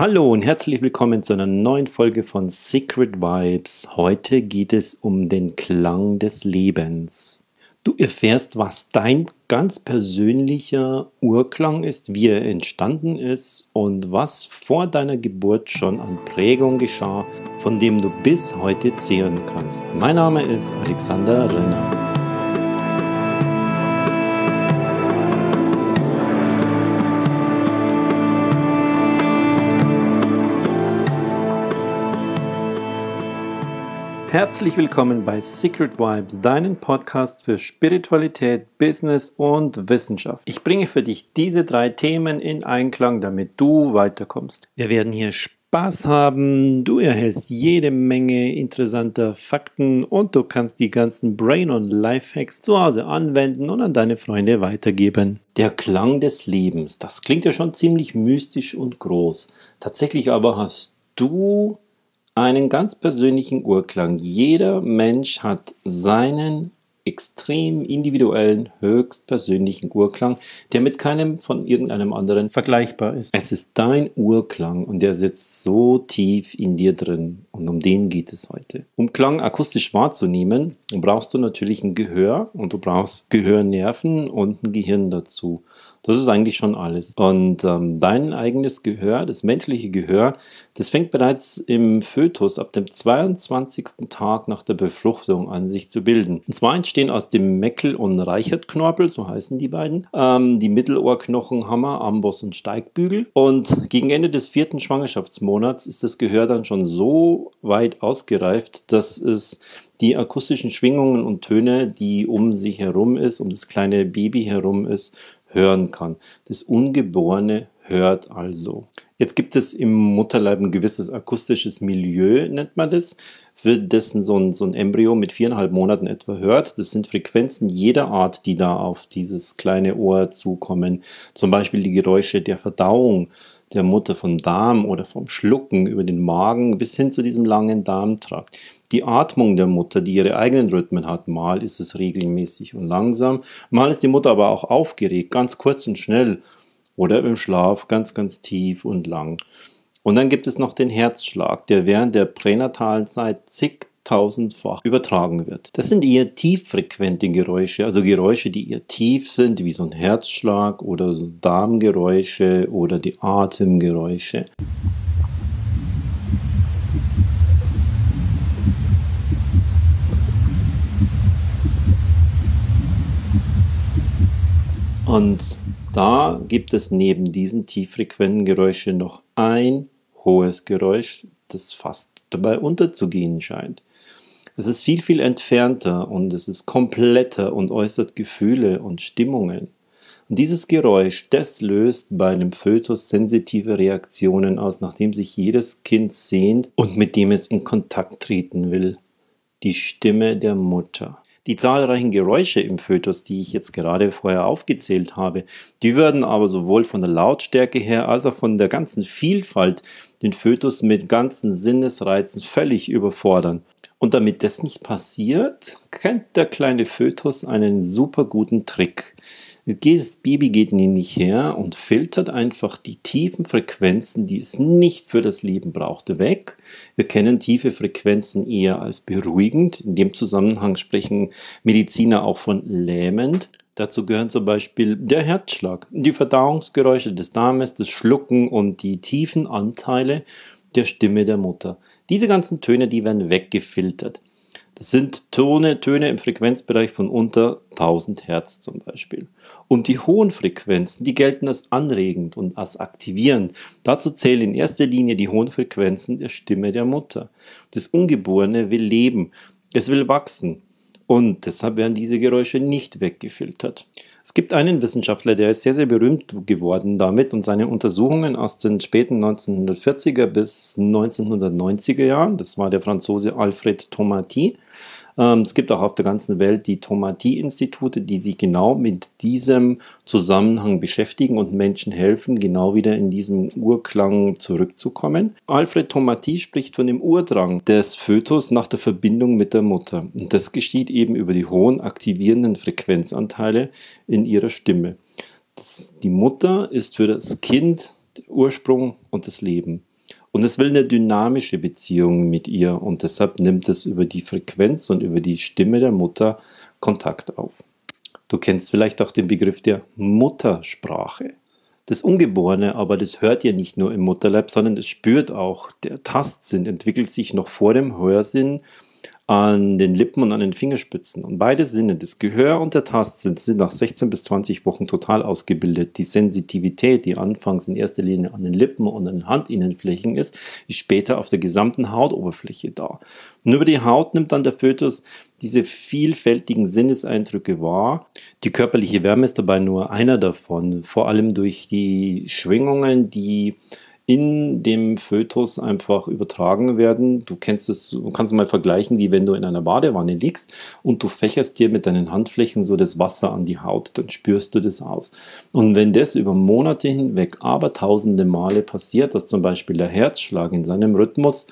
Hallo und herzlich willkommen zu einer neuen Folge von Secret Vibes. Heute geht es um den Klang des Lebens. Du erfährst, was dein ganz persönlicher Urklang ist, wie er entstanden ist und was vor deiner Geburt schon an Prägung geschah, von dem du bis heute zehren kannst. Mein Name ist Alexander Renner. Herzlich willkommen bei Secret Vibes, deinem Podcast für Spiritualität, Business und Wissenschaft. Ich bringe für dich diese drei Themen in Einklang, damit du weiterkommst. Wir werden hier Spaß haben, du erhältst jede Menge interessanter Fakten und du kannst die ganzen Brain- und Lifehacks zu Hause anwenden und an deine Freunde weitergeben. Der Klang des Lebens, das klingt ja schon ziemlich mystisch und groß. Tatsächlich aber hast du einen ganz persönlichen Urklang. Jeder Mensch hat seinen extrem individuellen, höchstpersönlichen Urklang, der mit keinem von irgendeinem anderen vergleichbar ist. Es ist dein Urklang und der sitzt so tief in dir drin und um den geht es heute. Um Klang akustisch wahrzunehmen, brauchst du natürlich ein Gehör und du brauchst Gehörnerven und ein Gehirn dazu. Das ist eigentlich schon alles. Und ähm, dein eigenes Gehör, das menschliche Gehör, das fängt bereits im Fötus ab dem 22. Tag nach der Befruchtung an sich zu bilden. Und zwar entstehen aus dem Meckel- und Reichertknorpel, so heißen die beiden, ähm, die Mittelohrknochen, Hammer, Amboss und Steigbügel. Und gegen Ende des vierten Schwangerschaftsmonats ist das Gehör dann schon so weit ausgereift, dass es die akustischen Schwingungen und Töne, die um sich herum ist, um das kleine Baby herum ist, hören kann. Das Ungeborene hört also. Jetzt gibt es im Mutterleib ein gewisses akustisches Milieu, nennt man das, für dessen so ein, so ein Embryo mit viereinhalb Monaten etwa hört. Das sind Frequenzen jeder Art, die da auf dieses kleine Ohr zukommen. Zum Beispiel die Geräusche der Verdauung der Mutter vom Darm oder vom Schlucken über den Magen bis hin zu diesem langen Darmtrakt. Die Atmung der Mutter, die ihre eigenen Rhythmen hat, mal ist es regelmäßig und langsam, mal ist die Mutter aber auch aufgeregt, ganz kurz und schnell oder im Schlaf ganz, ganz tief und lang. Und dann gibt es noch den Herzschlag, der während der pränatalen Zeit zig tausendfach übertragen wird. Das sind eher tieffrequente Geräusche, also Geräusche, die eher tief sind, wie so ein Herzschlag oder so Darmgeräusche oder die Atemgeräusche. Und da gibt es neben diesen tieffrequenten Geräuschen noch ein hohes Geräusch, das fast dabei unterzugehen scheint. Es ist viel, viel entfernter und es ist kompletter und äußert Gefühle und Stimmungen. Und dieses Geräusch, das löst bei einem Fötus sensitive Reaktionen aus, nachdem sich jedes Kind sehnt und mit dem es in Kontakt treten will. Die Stimme der Mutter. Die zahlreichen Geräusche im Fötus, die ich jetzt gerade vorher aufgezählt habe, die würden aber sowohl von der Lautstärke her als auch von der ganzen Vielfalt den Fötus mit ganzen Sinnesreizen völlig überfordern. Und damit das nicht passiert, kennt der kleine Fötus einen super guten Trick. Das Baby geht nämlich her und filtert einfach die tiefen Frequenzen, die es nicht für das Leben brauchte, weg. Wir kennen tiefe Frequenzen eher als beruhigend. In dem Zusammenhang sprechen Mediziner auch von lähmend. Dazu gehören zum Beispiel der Herzschlag, die Verdauungsgeräusche des Darmes, das Schlucken und die tiefen Anteile der Stimme der Mutter. Diese ganzen Töne, die werden weggefiltert. Das sind Töne, Töne im Frequenzbereich von unter 1000 Hertz zum Beispiel. Und die hohen Frequenzen, die gelten als anregend und als aktivierend. Dazu zählen in erster Linie die hohen Frequenzen der Stimme der Mutter. Das Ungeborene will leben, es will wachsen. Und deshalb werden diese Geräusche nicht weggefiltert. Es gibt einen Wissenschaftler, der ist sehr, sehr berühmt geworden damit und seine Untersuchungen aus den späten 1940er bis 1990er Jahren, das war der Franzose Alfred Tomati, ähm, es gibt auch auf der ganzen Welt die Tomatie-Institute, die sich genau mit diesem Zusammenhang beschäftigen und Menschen helfen, genau wieder in diesem Urklang zurückzukommen. Alfred Tomatie spricht von dem Urdrang des Fötus nach der Verbindung mit der Mutter. Und das geschieht eben über die hohen aktivierenden Frequenzanteile in ihrer Stimme. Das, die Mutter ist für das Kind Ursprung und das Leben. Und es will eine dynamische Beziehung mit ihr und deshalb nimmt es über die Frequenz und über die Stimme der Mutter Kontakt auf. Du kennst vielleicht auch den Begriff der Muttersprache. Das Ungeborene aber, das hört ja nicht nur im Mutterleib, sondern es spürt auch. Der Tastsinn entwickelt sich noch vor dem Hörsinn an den Lippen und an den Fingerspitzen. Und beide Sinne, das Gehör und der Tastsinn, sind nach 16 bis 20 Wochen total ausgebildet. Die Sensitivität, die anfangs in erster Linie an den Lippen und an den Handinnenflächen ist, ist später auf der gesamten Hautoberfläche da. Und über die Haut nimmt dann der Fötus diese vielfältigen Sinneseindrücke wahr. Die körperliche Wärme ist dabei nur einer davon, vor allem durch die Schwingungen, die in dem Fötus einfach übertragen werden. Du kennst es, du kannst mal vergleichen, wie wenn du in einer Badewanne liegst und du fächerst dir mit deinen Handflächen so das Wasser an die Haut, dann spürst du das aus. Und wenn das über Monate hinweg aber tausende Male passiert, dass zum Beispiel der Herzschlag in seinem Rhythmus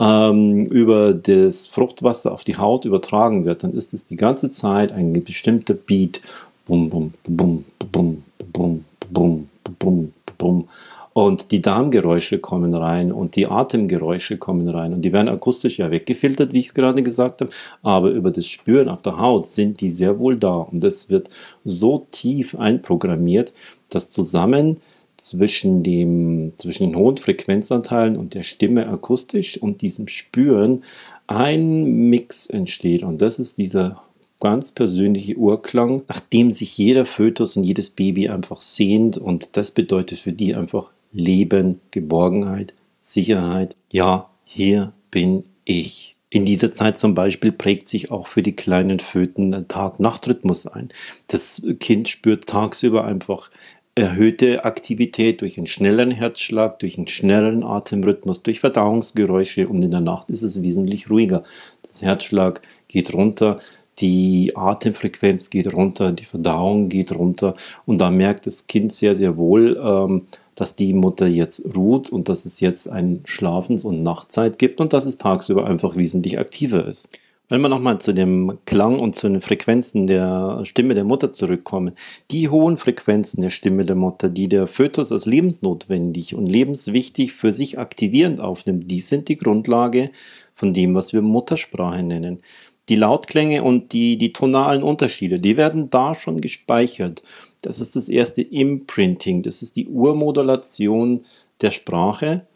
ähm, über das Fruchtwasser auf die Haut übertragen wird, dann ist es die ganze Zeit ein bestimmter Beat. Bum, bum, bum, bum, bum, bum, bum, bum, bum. Und die Darmgeräusche kommen rein und die Atemgeräusche kommen rein. Und die werden akustisch ja weggefiltert, wie ich es gerade gesagt habe. Aber über das Spüren auf der Haut sind die sehr wohl da. Und das wird so tief einprogrammiert, dass zusammen zwischen, dem, zwischen den hohen Frequenzanteilen und der Stimme akustisch und diesem Spüren ein Mix entsteht. Und das ist dieser ganz persönliche Urklang, nach dem sich jeder Fötus und jedes Baby einfach sehnt. Und das bedeutet für die einfach Leben, Geborgenheit, Sicherheit. Ja, hier bin ich. In dieser Zeit zum Beispiel prägt sich auch für die kleinen Föten ein Tag-Nacht-Rhythmus ein. Das Kind spürt tagsüber einfach erhöhte Aktivität durch einen schnelleren Herzschlag, durch einen schnelleren Atemrhythmus, durch Verdauungsgeräusche und in der Nacht ist es wesentlich ruhiger. Das Herzschlag geht runter, die Atemfrequenz geht runter, die Verdauung geht runter und da merkt das Kind sehr, sehr wohl, ähm, dass die Mutter jetzt ruht und dass es jetzt ein Schlafens- und Nachtzeit gibt und dass es tagsüber einfach wesentlich aktiver ist. Wenn wir nochmal zu dem Klang und zu den Frequenzen der Stimme der Mutter zurückkommen, die hohen Frequenzen der Stimme der Mutter, die der Fötus als lebensnotwendig und lebenswichtig für sich aktivierend aufnimmt, die sind die Grundlage von dem, was wir Muttersprache nennen. Die Lautklänge und die, die tonalen Unterschiede, die werden da schon gespeichert. Das ist das erste Imprinting, das ist die Urmodulation der Sprache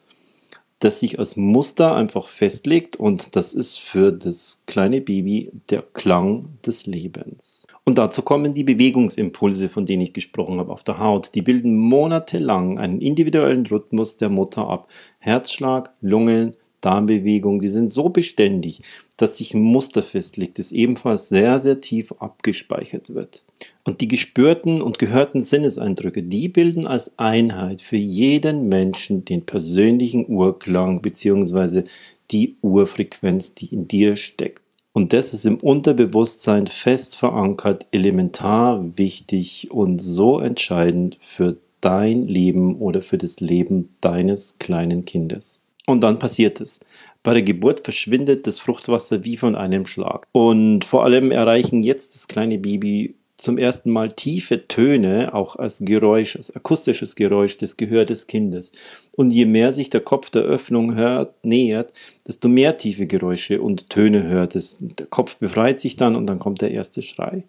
das sich als Muster einfach festlegt und das ist für das kleine Baby der Klang des Lebens. Und dazu kommen die Bewegungsimpulse, von denen ich gesprochen habe, auf der Haut. Die bilden monatelang einen individuellen Rhythmus der Mutter ab. Herzschlag, Lungen, Darmbewegung, die sind so beständig, dass sich ein Muster festlegt, das ebenfalls sehr, sehr tief abgespeichert wird. Und die gespürten und gehörten Sinneseindrücke, die bilden als Einheit für jeden Menschen den persönlichen Urklang bzw. die Urfrequenz, die in dir steckt. Und das ist im Unterbewusstsein fest verankert, elementar wichtig und so entscheidend für dein Leben oder für das Leben deines kleinen Kindes. Und dann passiert es. Bei der Geburt verschwindet das Fruchtwasser wie von einem Schlag. Und vor allem erreichen jetzt das kleine Baby zum ersten Mal tiefe Töne, auch als Geräusch, als akustisches Geräusch des Gehör des Kindes. Und je mehr sich der Kopf der Öffnung hört, nähert, desto mehr tiefe Geräusche und Töne hört es. Der Kopf befreit sich dann und dann kommt der erste Schrei.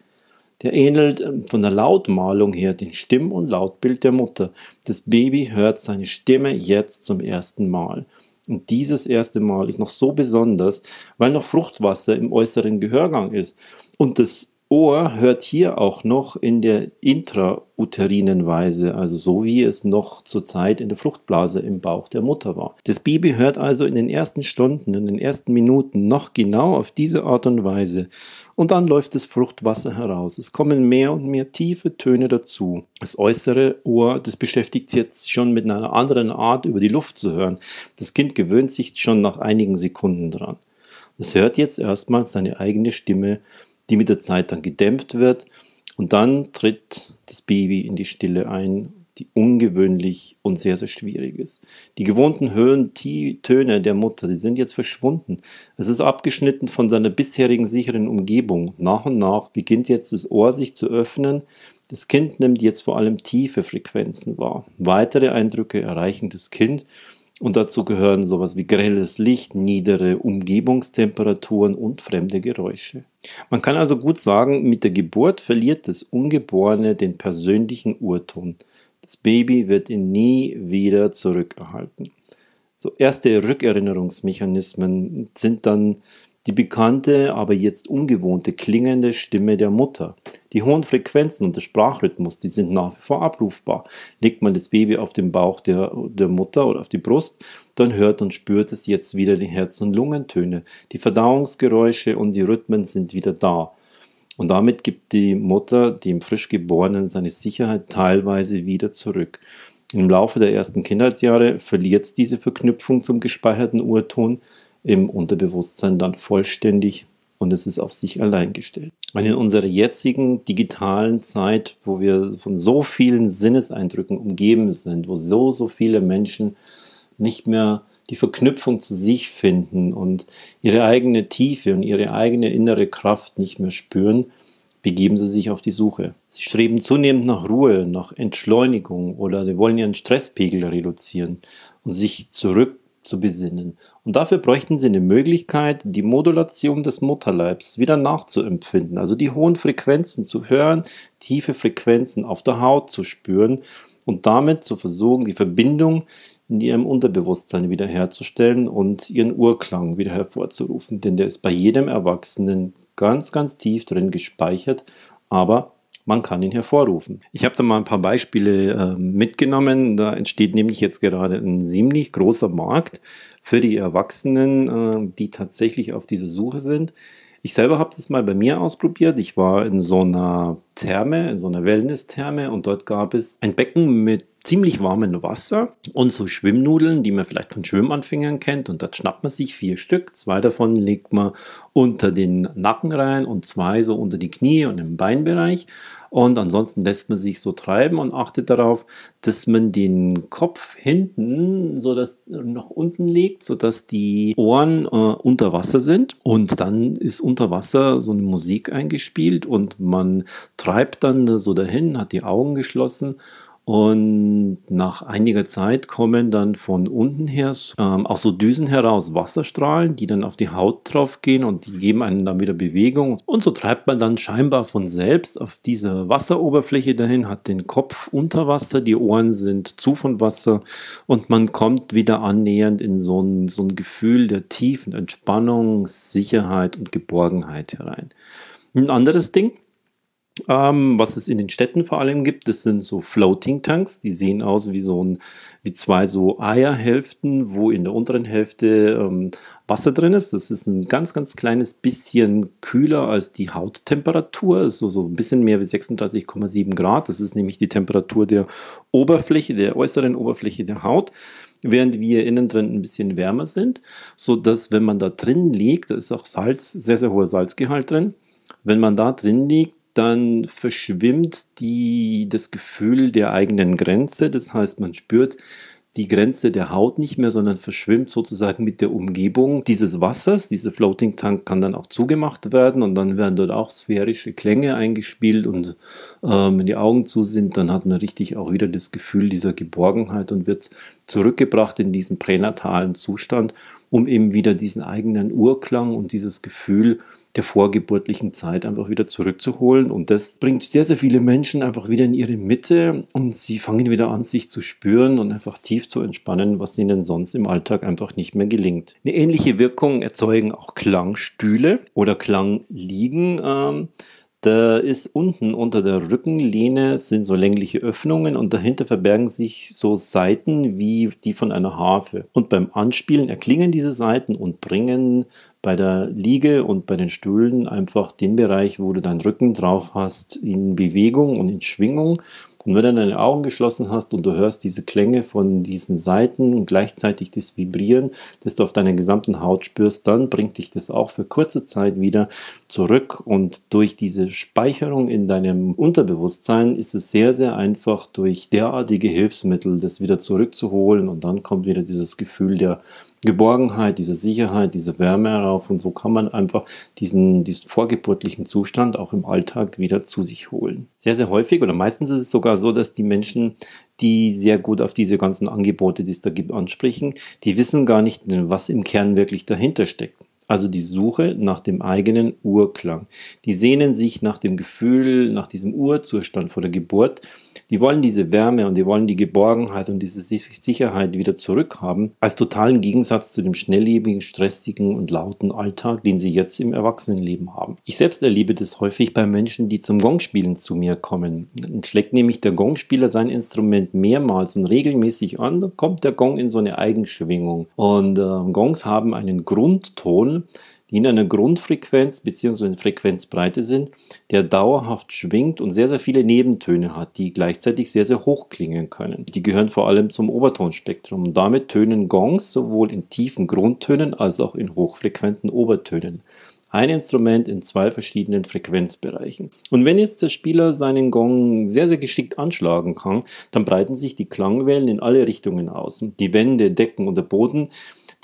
Der ähnelt ähm, von der Lautmalung her dem Stimm- und Lautbild der Mutter. Das Baby hört seine Stimme jetzt zum ersten Mal. Und dieses erste Mal ist noch so besonders, weil noch Fruchtwasser im äußeren Gehörgang ist. Und das Ohr hört hier auch noch in der intrauterinen Weise, also so wie es noch zur Zeit in der Fruchtblase im Bauch der Mutter war. Das Baby hört also in den ersten Stunden, in den ersten Minuten noch genau auf diese Art und Weise. Und dann läuft das Fruchtwasser heraus. Es kommen mehr und mehr tiefe Töne dazu. Das äußere Ohr, das beschäftigt sich jetzt schon mit einer anderen Art über die Luft zu hören. Das Kind gewöhnt sich schon nach einigen Sekunden dran. Es hört jetzt erstmal seine eigene Stimme die mit der Zeit dann gedämpft wird. Und dann tritt das Baby in die Stille ein, die ungewöhnlich und sehr, sehr schwierig ist. Die gewohnten Höhen, Töne der Mutter, die sind jetzt verschwunden. Es ist abgeschnitten von seiner bisherigen sicheren Umgebung. Nach und nach beginnt jetzt das Ohr sich zu öffnen. Das Kind nimmt jetzt vor allem tiefe Frequenzen wahr. Weitere Eindrücke erreichen das Kind Und dazu gehören sowas wie grelles Licht, niedere Umgebungstemperaturen und fremde Geräusche. Man kann also gut sagen, mit der Geburt verliert das Ungeborene den persönlichen Urton. Das Baby wird ihn nie wieder zurückerhalten. So erste Rückerinnerungsmechanismen sind dann die bekannte, aber jetzt ungewohnte klingende Stimme der Mutter. Die hohen Frequenzen und der Sprachrhythmus, die sind nach wie vor abrufbar. Legt man das Baby auf den Bauch der, der Mutter oder auf die Brust, dann hört und spürt es jetzt wieder die Herz- und Lungentöne. Die Verdauungsgeräusche und die Rhythmen sind wieder da. Und damit gibt die Mutter dem Frischgeborenen seine Sicherheit teilweise wieder zurück. Im Laufe der ersten Kindheitsjahre verliert diese Verknüpfung zum gespeicherten Urton im Unterbewusstsein dann vollständig und es ist auf sich allein gestellt. Und in unserer jetzigen digitalen Zeit, wo wir von so vielen Sinneseindrücken umgeben sind, wo so, so viele Menschen nicht mehr die Verknüpfung zu sich finden und ihre eigene Tiefe und ihre eigene innere Kraft nicht mehr spüren, begeben sie sich auf die Suche. Sie streben zunehmend nach Ruhe, nach Entschleunigung oder sie wollen ihren Stresspegel reduzieren und sich zurück zu besinnen. Und dafür bräuchten sie eine Möglichkeit, die Modulation des Mutterleibs wieder nachzuempfinden, also die hohen Frequenzen zu hören, tiefe Frequenzen auf der Haut zu spüren und damit zu versuchen, die Verbindung in ihrem Unterbewusstsein wiederherzustellen und ihren Urklang wieder hervorzurufen. Denn der ist bei jedem Erwachsenen ganz, ganz tief drin gespeichert, aber man kann ihn hervorrufen. Ich habe da mal ein paar Beispiele äh, mitgenommen. Da entsteht nämlich jetzt gerade ein ziemlich großer Markt für die Erwachsenen, äh, die tatsächlich auf dieser Suche sind. Ich selber habe das mal bei mir ausprobiert. Ich war in so einer Therme, in so einer Wellness-Therme und dort gab es ein Becken mit ziemlich warmem Wasser und so Schwimmnudeln, die man vielleicht von Schwimmanfängern kennt. Und dort schnappt man sich vier Stück. Zwei davon legt man unter den Nacken rein und zwei so unter die Knie und im Beinbereich. Und ansonsten lässt man sich so treiben und achtet darauf, dass man den Kopf hinten so dass nach unten legt, sodass die Ohren äh, unter Wasser sind. Und dann ist unter Wasser so eine Musik eingespielt und man treibt dann so dahin, hat die Augen geschlossen und nach einiger Zeit kommen dann von unten her ähm, auch so Düsen heraus, Wasserstrahlen, die dann auf die Haut drauf gehen und die geben einem dann wieder Bewegung. Und so treibt man dann scheinbar von selbst auf diese Wasseroberfläche dahin, hat den Kopf unter Wasser, die Ohren sind zu von Wasser und man kommt wieder annähernd in so ein, so ein Gefühl der tiefen Entspannung, Sicherheit und Geborgenheit herein. Ein anderes Ding, ähm, was es in den Städten vor allem gibt, das sind so Floating Tanks. Die sehen aus wie so ein, wie zwei so Eierhälften, wo in der unteren Hälfte ähm, Wasser drin ist. Das ist ein ganz, ganz kleines bisschen kühler als die Hauttemperatur. So, so ein bisschen mehr wie 36,7 Grad. Das ist nämlich die Temperatur der Oberfläche, der äußeren Oberfläche der Haut während wir innen drin ein bisschen wärmer sind, so dass wenn man da drin liegt, da ist auch Salz, sehr, sehr hoher Salzgehalt drin. Wenn man da drin liegt, dann verschwimmt die, das Gefühl der eigenen Grenze. Das heißt, man spürt die Grenze der Haut nicht mehr, sondern verschwimmt sozusagen mit der Umgebung dieses Wassers. Dieser Floating Tank kann dann auch zugemacht werden und dann werden dort auch sphärische Klänge eingespielt und äh, wenn die Augen zu sind, dann hat man richtig auch wieder das Gefühl dieser Geborgenheit und wird zurückgebracht in diesen pränatalen Zustand, um eben wieder diesen eigenen Urklang und dieses Gefühl der vorgeburtlichen Zeit einfach wieder zurückzuholen. Und das bringt sehr, sehr viele Menschen einfach wieder in ihre Mitte und sie fangen wieder an, sich zu spüren und einfach tief zu entspannen, was ihnen sonst im Alltag einfach nicht mehr gelingt. Eine ähnliche Wirkung erzeugen auch Klangstühle oder Klangliegen. Ähm, da ist unten unter der Rückenlehne sind so längliche Öffnungen und dahinter verbergen sich so Saiten wie die von einer Harfe. Und beim Anspielen erklingen diese Saiten und bringen bei der Liege und bei den Stühlen einfach den Bereich, wo du deinen Rücken drauf hast, in Bewegung und in Schwingung. Und wenn du deine Augen geschlossen hast und du hörst diese Klänge von diesen Seiten und gleichzeitig das Vibrieren, das du auf deiner gesamten Haut spürst, dann bringt dich das auch für kurze Zeit wieder zurück. Und durch diese Speicherung in deinem Unterbewusstsein ist es sehr, sehr einfach, durch derartige Hilfsmittel das wieder zurückzuholen. Und dann kommt wieder dieses Gefühl der Geborgenheit, diese Sicherheit, diese Wärme herauf und so kann man einfach diesen, diesen vorgeburtlichen Zustand auch im Alltag wieder zu sich holen. Sehr, sehr häufig oder meistens ist es sogar so, dass die Menschen die sehr gut auf diese ganzen Angebote, die es da gibt, ansprechen. Die wissen gar nicht, was im Kern wirklich dahinter steckt. Also die Suche nach dem eigenen Urklang. Die sehnen sich nach dem Gefühl, nach diesem Urzustand vor der Geburt die wollen diese Wärme und die wollen die Geborgenheit und diese Sicherheit wieder zurückhaben, als totalen Gegensatz zu dem schnelllebigen, stressigen und lauten Alltag, den sie jetzt im Erwachsenenleben haben. Ich selbst erlebe das häufig bei Menschen, die zum Gongspielen zu mir kommen. Dann schlägt nämlich der Gongspieler sein Instrument mehrmals und regelmäßig an, dann kommt der Gong in so eine Eigenschwingung. Und äh, Gongs haben einen Grundton, die in einer Grundfrequenz bzw. Frequenzbreite sind, der dauerhaft schwingt und sehr, sehr viele Nebentöne hat, die gleichzeitig sehr, sehr hoch klingen können. Die gehören vor allem zum Obertonspektrum damit tönen Gongs sowohl in tiefen Grundtönen als auch in hochfrequenten Obertönen ein Instrument in zwei verschiedenen Frequenzbereichen. Und wenn jetzt der Spieler seinen Gong sehr, sehr geschickt anschlagen kann, dann breiten sich die Klangwellen in alle Richtungen aus. Die Wände, Decken und der Boden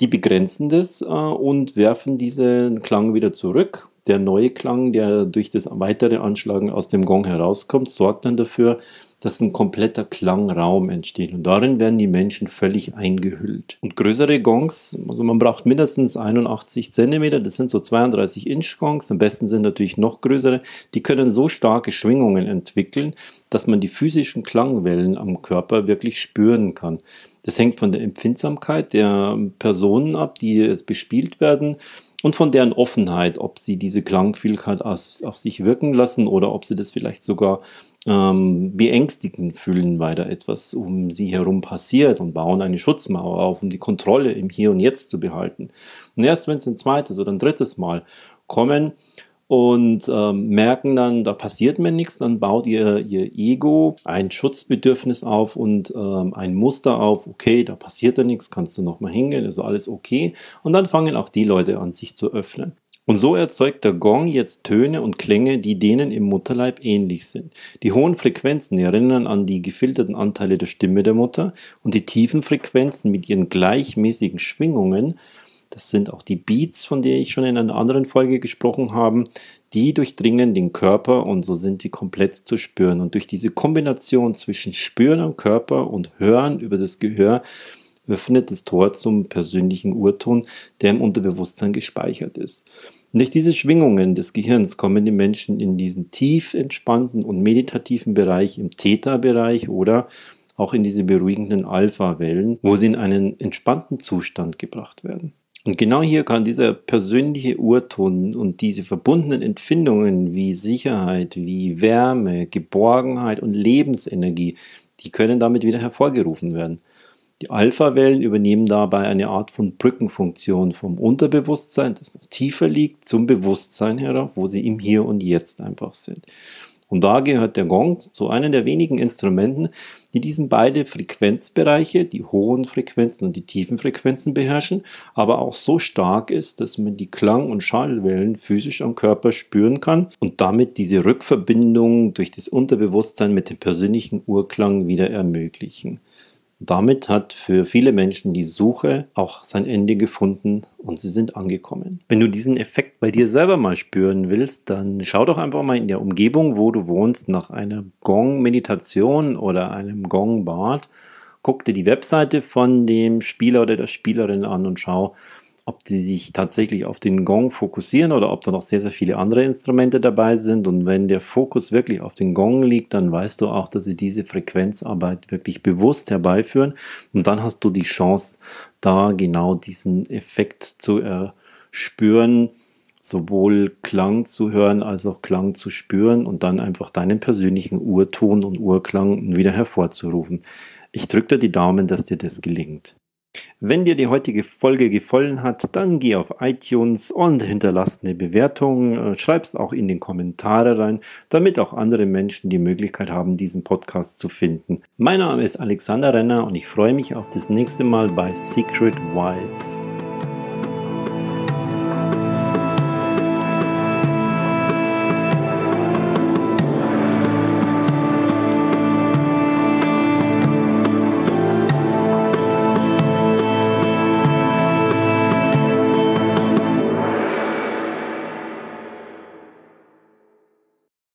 die begrenzen das äh, und werfen diesen Klang wieder zurück. Der neue Klang, der durch das weitere Anschlagen aus dem Gong herauskommt, sorgt dann dafür, dass ein kompletter Klangraum entsteht. Und darin werden die Menschen völlig eingehüllt. Und größere Gongs, also man braucht mindestens 81 cm, das sind so 32 Inch Gongs, am besten sind natürlich noch größere, die können so starke Schwingungen entwickeln, dass man die physischen Klangwellen am Körper wirklich spüren kann. Das hängt von der Empfindsamkeit der Personen ab, die es bespielt werden und von deren Offenheit, ob sie diese Klangvielfalt auf, sich wirken lassen oder ob sie das vielleicht sogar ähm, beängstigend fühlen, weil da etwas um sie herum passiert und bauen eine Schutzmauer auf, um die Kontrolle im Hier und Jetzt zu behalten. Und erst wenn es ein zweites oder ein drittes Mal kommen und ähm, merken dann, da passiert mir nichts, dann baut ihr ihr Ego ein Schutzbedürfnis auf und ähm, ein Muster auf, okay, da passiert ja nichts, kannst du nochmal hingehen, ist alles okay. Und dann fangen auch die Leute an, sich zu öffnen. Und so erzeugt der Gong jetzt Töne und Klänge, die denen im Mutterleib ähnlich sind. Die hohen Frequenzen erinnern an die gefilterten Anteile der Stimme der Mutter und die tiefen Frequenzen mit ihren gleichmäßigen Schwingungen, das sind auch die Beats, von denen ich schon in einer anderen Folge gesprochen habe, die durchdringen den Körper und so sind die komplett zu spüren. Und durch diese Kombination zwischen Spüren am Körper und Hören über das Gehör öffnet das Tor zum persönlichen Urton, der im Unterbewusstsein gespeichert ist. Und durch diese Schwingungen des Gehirns kommen die Menschen in diesen tief entspannten und meditativen Bereich, im Theta-Bereich oder auch in diese beruhigenden Alpha-Wellen, wo sie in einen entspannten Zustand gebracht werden. Und genau hier kann dieser persönliche Urton und diese verbundenen Empfindungen wie Sicherheit, wie Wärme, Geborgenheit und Lebensenergie, die können damit wieder hervorgerufen werden. Die Alpha-Wellen übernehmen dabei eine Art von Brückenfunktion vom Unterbewusstsein, das noch tiefer liegt, zum Bewusstsein herauf, wo sie im Hier und Jetzt einfach sind. Und da gehört der Gong zu einem der wenigen Instrumenten, die diesen beide Frequenzbereiche, die hohen Frequenzen und die tiefen Frequenzen beherrschen, aber auch so stark ist, dass man die Klang- und Schallwellen physisch am Körper spüren kann und damit diese Rückverbindung durch das Unterbewusstsein mit dem persönlichen Urklang wieder ermöglichen. Damit hat für viele Menschen die Suche auch sein Ende gefunden und sie sind angekommen. Wenn du diesen Effekt bei dir selber mal spüren willst, dann schau doch einfach mal in der Umgebung, wo du wohnst, nach einer Gong-Meditation oder einem Gong-Bad. Guck dir die Webseite von dem Spieler oder der Spielerin an und schau, ob die sich tatsächlich auf den Gong fokussieren oder ob da noch sehr, sehr viele andere Instrumente dabei sind. Und wenn der Fokus wirklich auf den Gong liegt, dann weißt du auch, dass sie diese Frequenzarbeit wirklich bewusst herbeiführen. Und dann hast du die Chance, da genau diesen Effekt zu erspüren, sowohl Klang zu hören als auch Klang zu spüren und dann einfach deinen persönlichen Urton und Urklang wieder hervorzurufen. Ich drücke dir die Daumen, dass dir das gelingt. Wenn dir die heutige Folge gefallen hat, dann geh auf iTunes und hinterlass eine Bewertung. Äh, schreib's auch in den Kommentare rein, damit auch andere Menschen die Möglichkeit haben, diesen Podcast zu finden. Mein Name ist Alexander Renner und ich freue mich auf das nächste Mal bei Secret Vibes.